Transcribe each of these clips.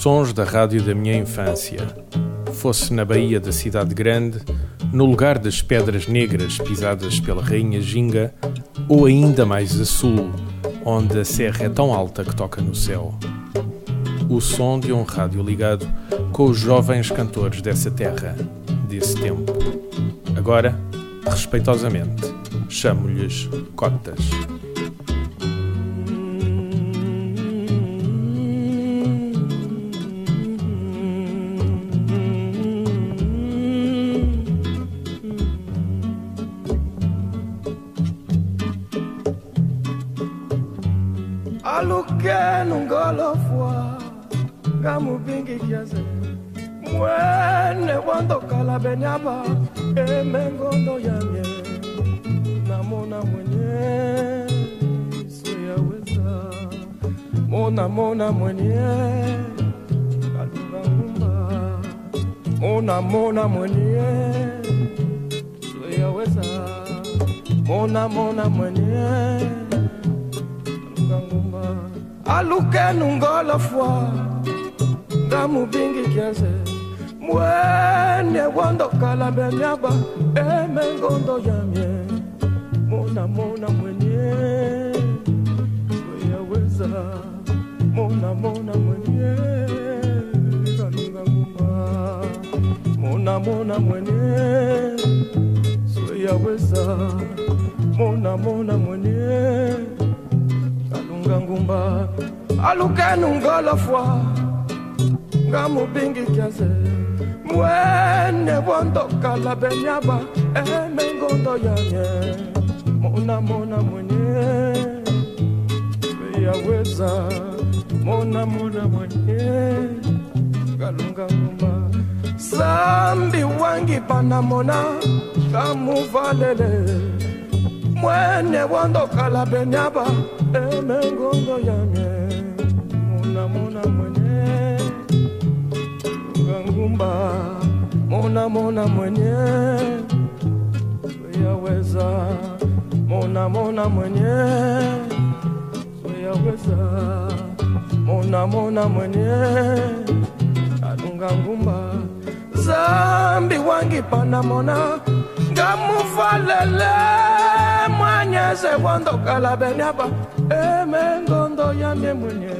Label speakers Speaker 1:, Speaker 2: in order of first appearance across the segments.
Speaker 1: Sons da rádio da minha infância. Fosse na Baía da Cidade Grande, no lugar das pedras negras pisadas pela Rainha Ginga, ou ainda mais a sul, onde a serra é tão alta que toca no céu. O som de um rádio ligado com os jovens cantores dessa terra, desse tempo. Agora, respeitosamente, chamo-lhes cotas.
Speaker 2: Aluke nungolofwa ngamubingi kiaze mwene wandokala benyaba emengondo yamye. Namona mwenye suyaweza mona mona mwenye kalungangumba mona mona mwenye suyaweza mona mona mwenye aluke nungolofwa ngamubingi kiaze mwene wandokala benyaba emengondo yamye. Mona mona mwenye. Weyaweza mona mona mwenye. Kalungangumba mona mona mwenye. Sweyaweza mona mona mwenye. Kalunga ngumba alukenu ngolofwa ngamubingi kiaze mwene wondokala benyaba. Emengondo yanye. Mona mona mwenye. Mona mona mwenye. Kalunga ngumba sambi wangi panamona kamuvalele mwene wondokala benyaba. Emengondo yamye muna mwenye ngangumba muna muna mwenye. Yaweza muna muna mwenye. Yaweza muna muna mwenye. Alunga zambi wangi panamona ngamufalele mwanyeze wandokala benyaba emengondo yamye mwenye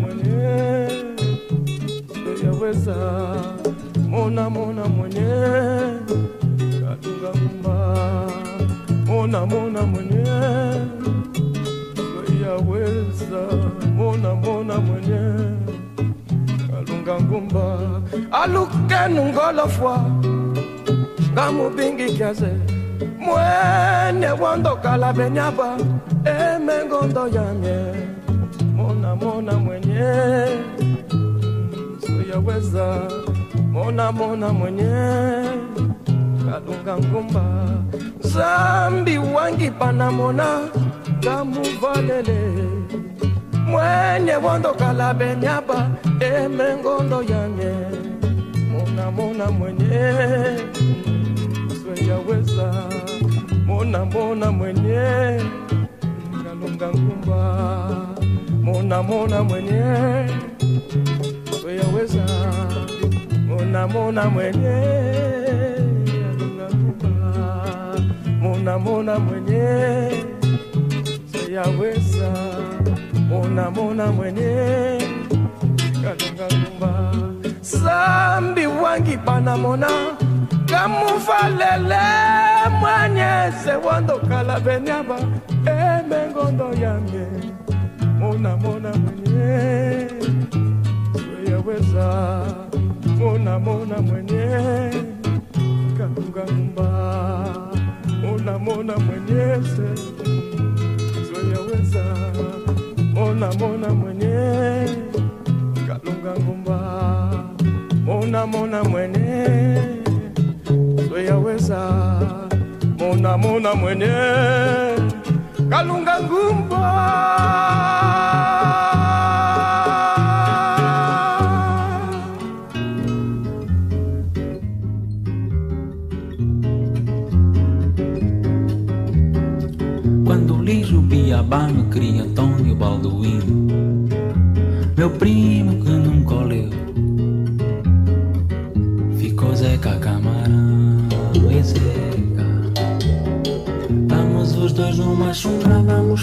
Speaker 2: mwenye yaweza mona mona mwenye kalunga ngumba mona mwenye yaweza mona mona mwenye kalunga ngumba alukenu ngamubingi kiaze mwene wandokala benyaba emengondo yamye mona mona mwenye soyaweza mona mona mwenye. Kalunga ngumba. Zambi wangi panamona ngamuvalele mwenye wandokala benyaba emengondo yamye mona mona mwenye. Yaweza mona mona mwenye. Kalunga ngumba mona mona mwenye. Yaweza mona mona mwenye. Kalunga ngumba mona mona mwenye. Yaweza mona mona mwenye. Kalunga ngumba sambi wangi panamona kamuvalele mwanyeze wandokala benyaba emengondo yamye mona mona mwenye. Weyaweza mona mona mwenye. Katunga nyumba. Mona mona mwenyese zoyaweza mona mona mwenye. Kalunga ngumba mona mona mwenye. Zoyaweza mona mona mwenye. Calungangumba
Speaker 3: Quando liso o biabá no criança sombra vamos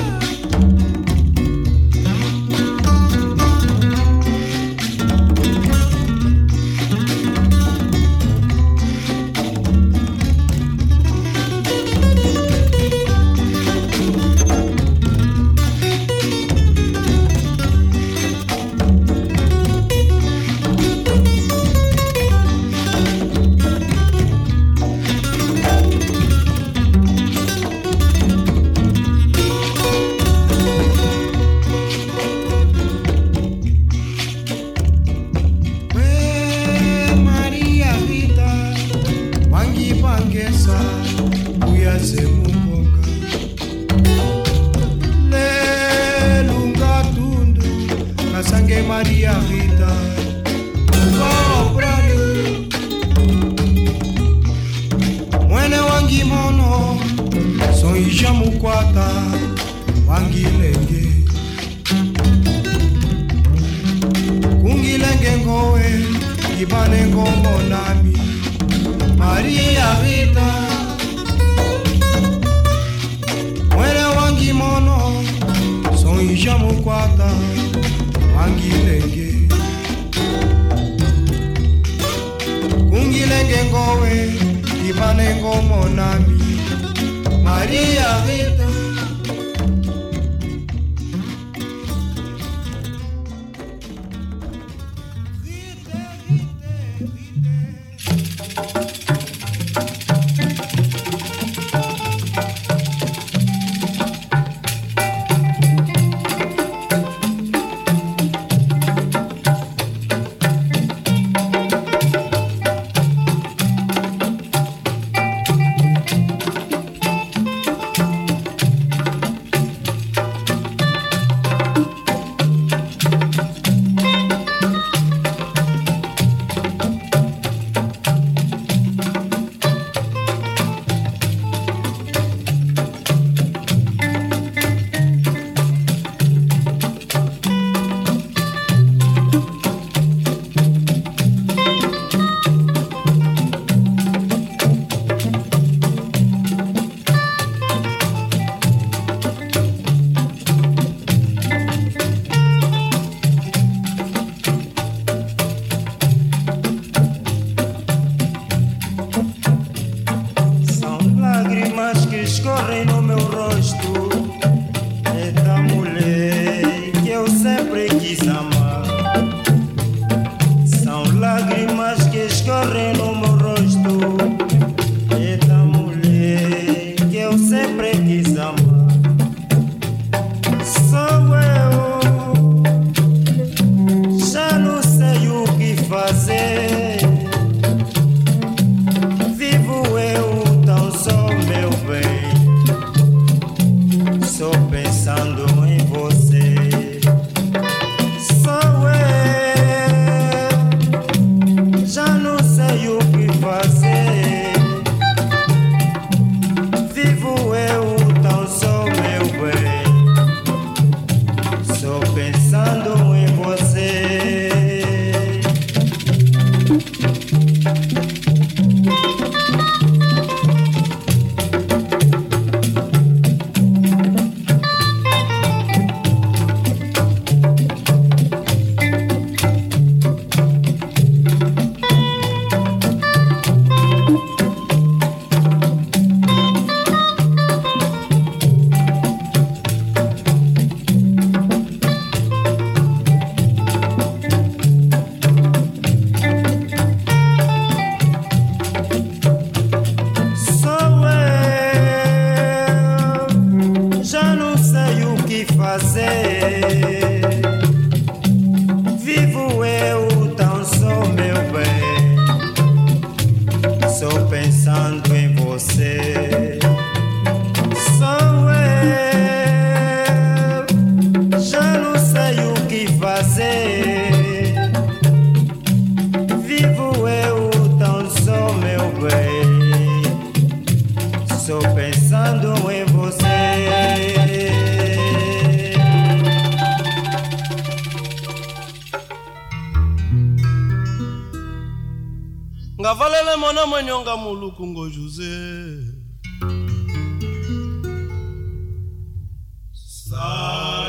Speaker 3: José.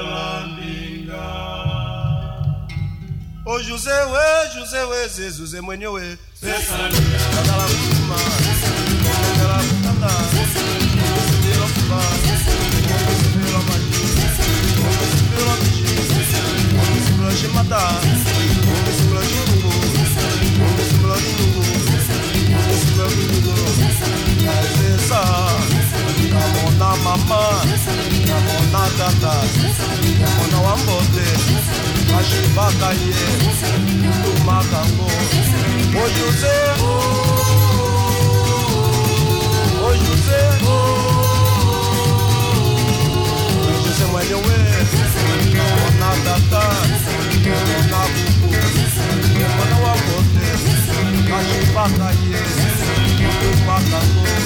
Speaker 3: Salamingá. O José, ué, José, ué, Zé,
Speaker 4: José, manhã, ué. Salamingá. Texas Mwana wa
Speaker 5: mbote ashibaka ye tumaka ngo. Ojuze ojuze oh, ojuze oh. mwenyewe mwana tata mwana bubu mwana wa mbote ashibaka ye
Speaker 6: tumaka ngo.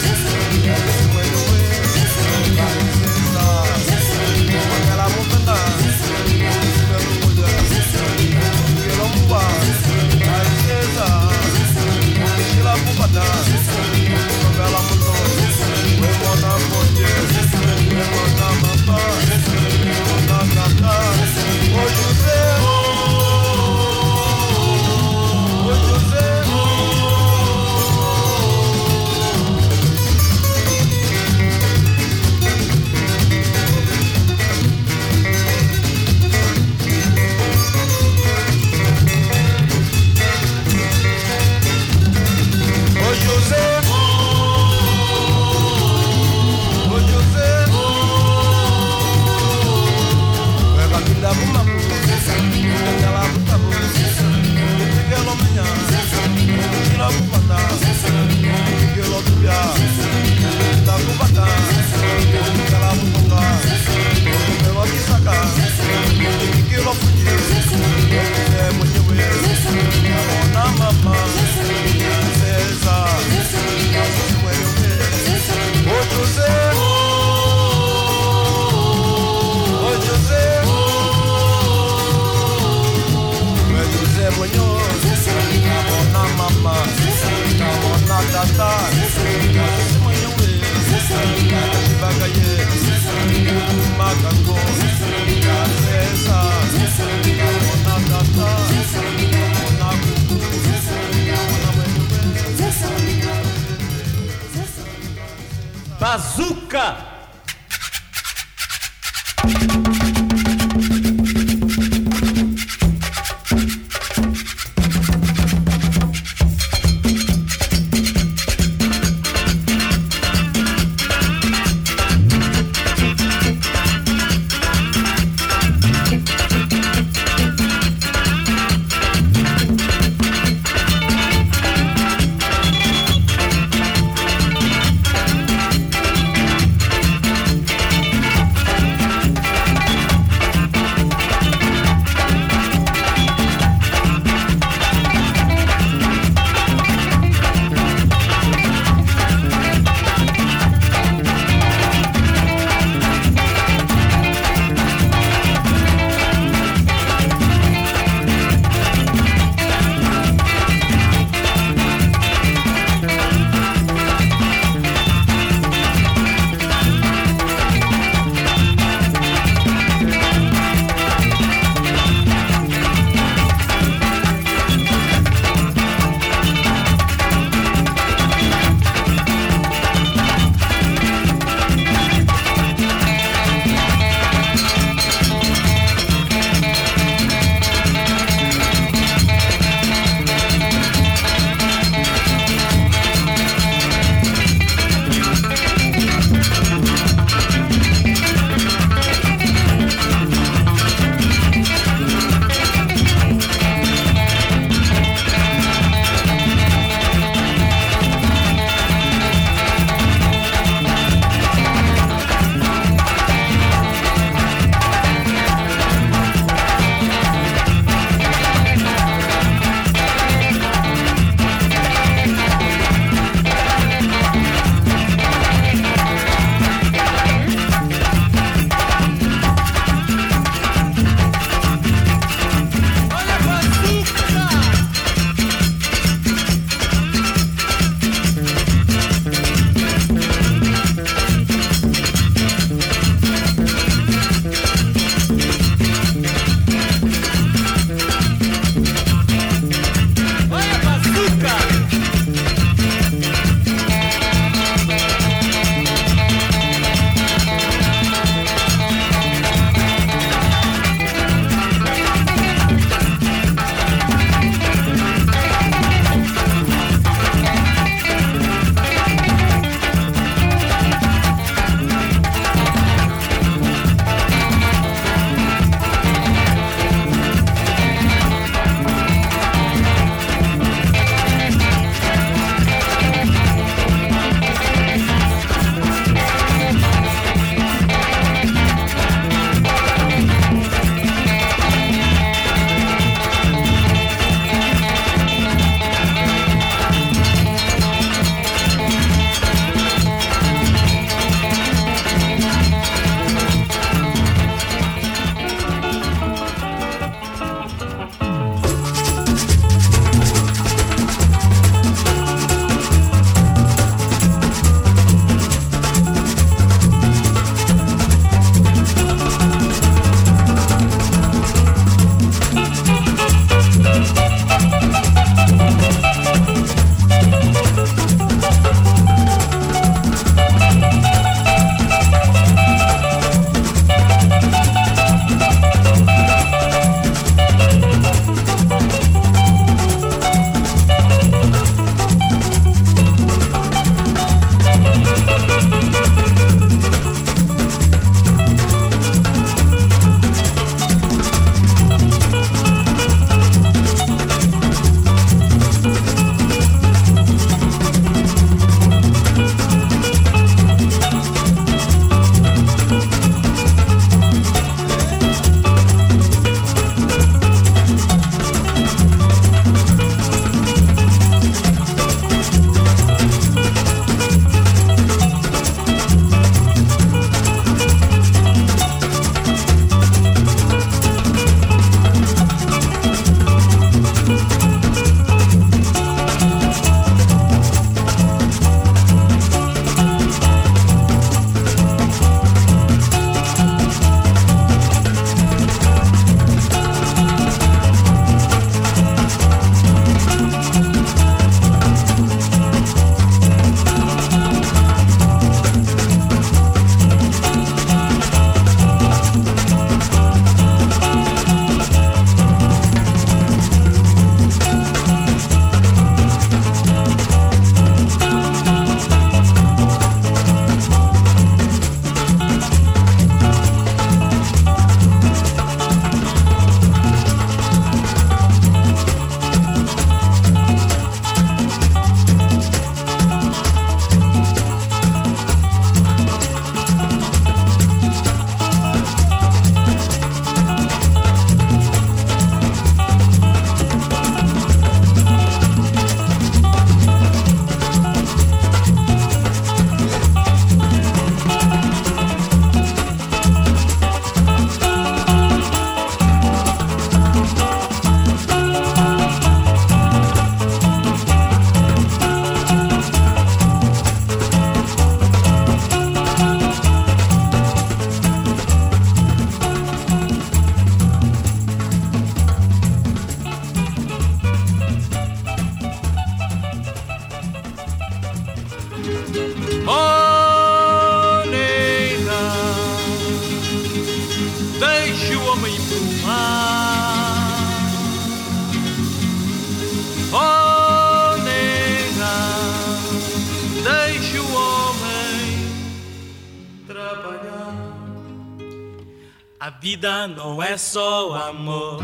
Speaker 6: A vida não é só amor,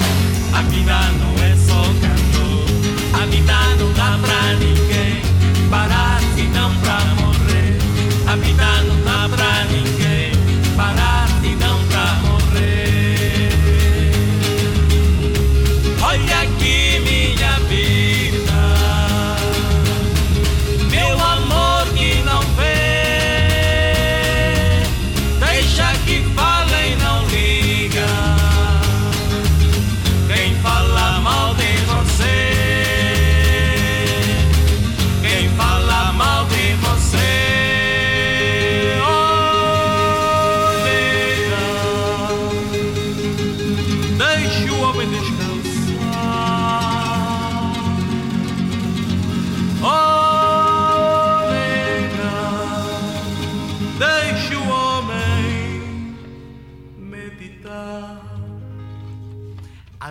Speaker 6: a vida não é só cantor, a vida não dá pra ninguém parar se não pra morrer, a vida não dá pra ninguém.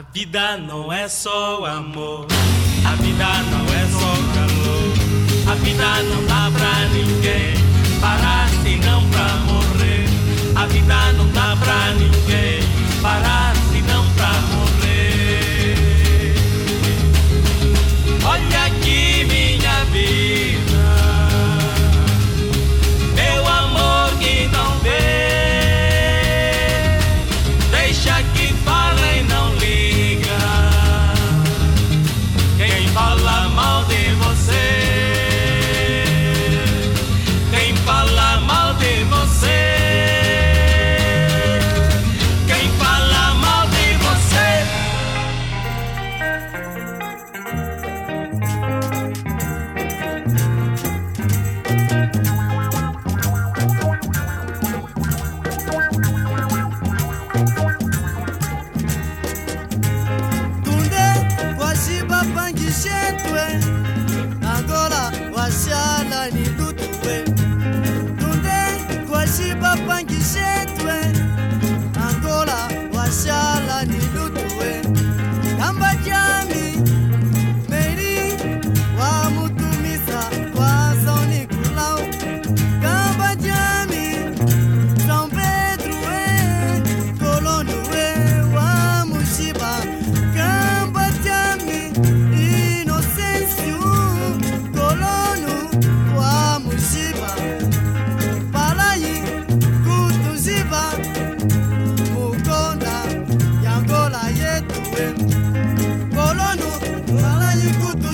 Speaker 6: A vida não é só amor, a vida não é só calor. A vida não dá pra ninguém parar senão pra morrer. A vida não dá pra ninguém parar.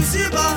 Speaker 7: Ziba.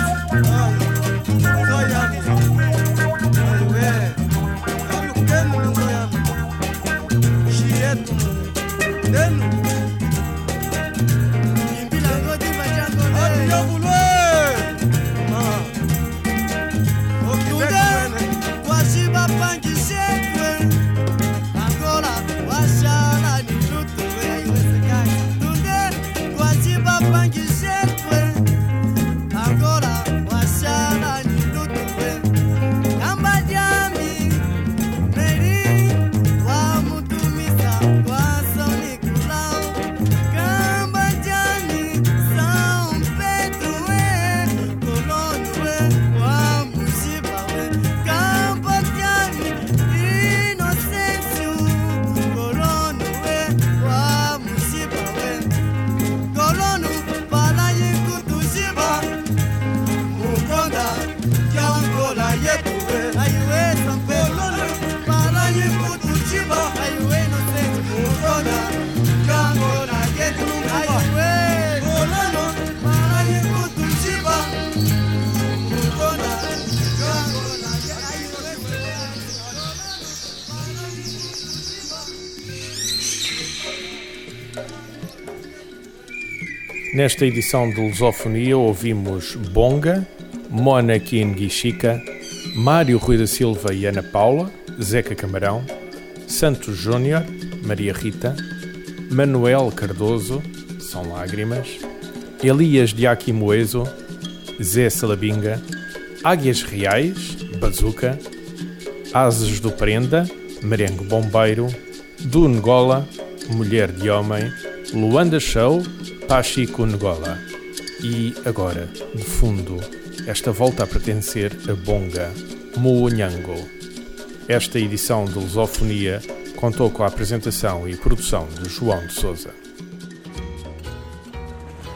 Speaker 1: Nesta edição de Lusofonia ouvimos Bonga, Mona Kienguixica, Mário Rui da Silva e Ana Paula, Zeca Camarão, Santos Júnior, Maria Rita, Manuel Cardoso, São Lágrimas, Elias Diaquimoeso, Zé Salabinga, Águias Reais, Bazuca, Ases do Prenda, Merengue Bombeiro, do Ngola, Mulher de Homem, Luanda Show, Pachico Ngola. E agora, de fundo, esta volta a pertencer a Bonga, Moonyango. Esta edição de Lusofonia contou com a apresentação e produção de João de Souza.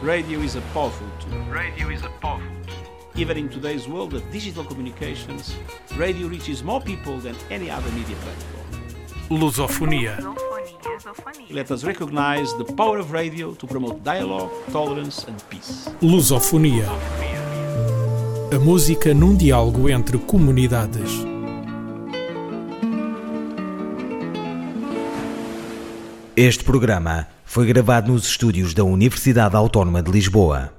Speaker 8: Radio is a powerful tool.
Speaker 9: Radio is a powerful
Speaker 8: Even in today's world of digital communications, radio reaches more people than any other media platform.
Speaker 1: Lusofonia.
Speaker 8: Let us recognize the power of radio to promote dialogue, tolerance and peace.
Speaker 1: Lusofonia. A música num diálogo entre comunidades.
Speaker 10: Este programa foi gravado nos estúdios da Universidade Autónoma de Lisboa.